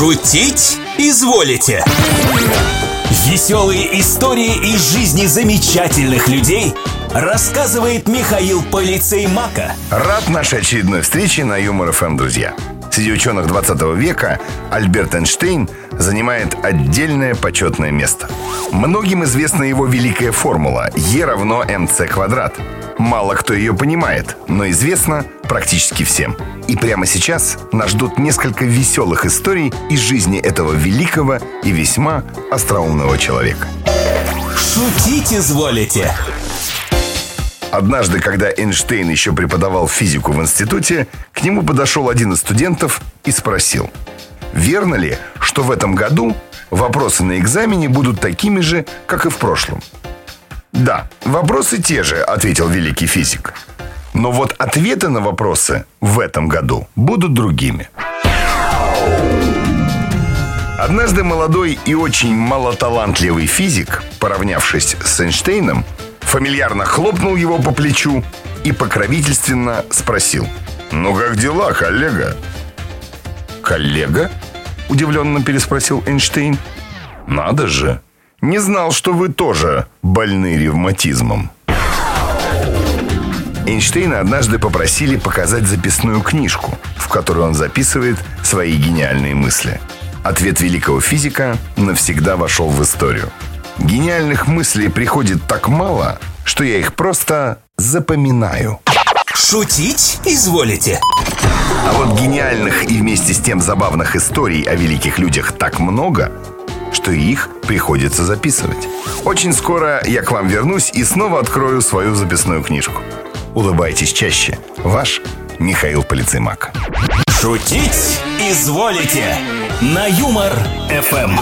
Шутить изволите? Веселые истории из жизни замечательных людей рассказывает Михаил Полицей Мака. Рад нашей очередной встрече на Юмор ФМ, друзья. Среди ученых 20 века Альберт Эйнштейн занимает отдельное почетное место. Многим известна его великая формула Е равно МЦ квадрат. Мало кто ее понимает, но известно практически всем. И прямо сейчас нас ждут несколько веселых историй из жизни этого великого и весьма остроумного человека. Шутить изволите? Однажды, когда Эйнштейн еще преподавал физику в институте, к нему подошел один из студентов и спросил, верно ли, что в этом году вопросы на экзамене будут такими же, как и в прошлом? «Да, вопросы те же», — ответил великий физик. «Но вот ответы на вопросы в этом году будут другими». Однажды молодой и очень малоталантливый физик, поравнявшись с Эйнштейном, фамильярно хлопнул его по плечу и покровительственно спросил. «Ну как дела, коллега?» «Коллега?» – удивленно переспросил Эйнштейн. «Надо же! Не знал, что вы тоже больны ревматизмом». Эйнштейна однажды попросили показать записную книжку, в которой он записывает свои гениальные мысли. Ответ великого физика навсегда вошел в историю. Гениальных мыслей приходит так мало, что я их просто запоминаю. Шутить изволите? А вот гениальных и вместе с тем забавных историй о великих людях так много, что их приходится записывать. Очень скоро я к вам вернусь и снова открою свою записную книжку. Улыбайтесь чаще. Ваш Михаил Полицеймак. Шутить изволите? На Юмор-ФМ.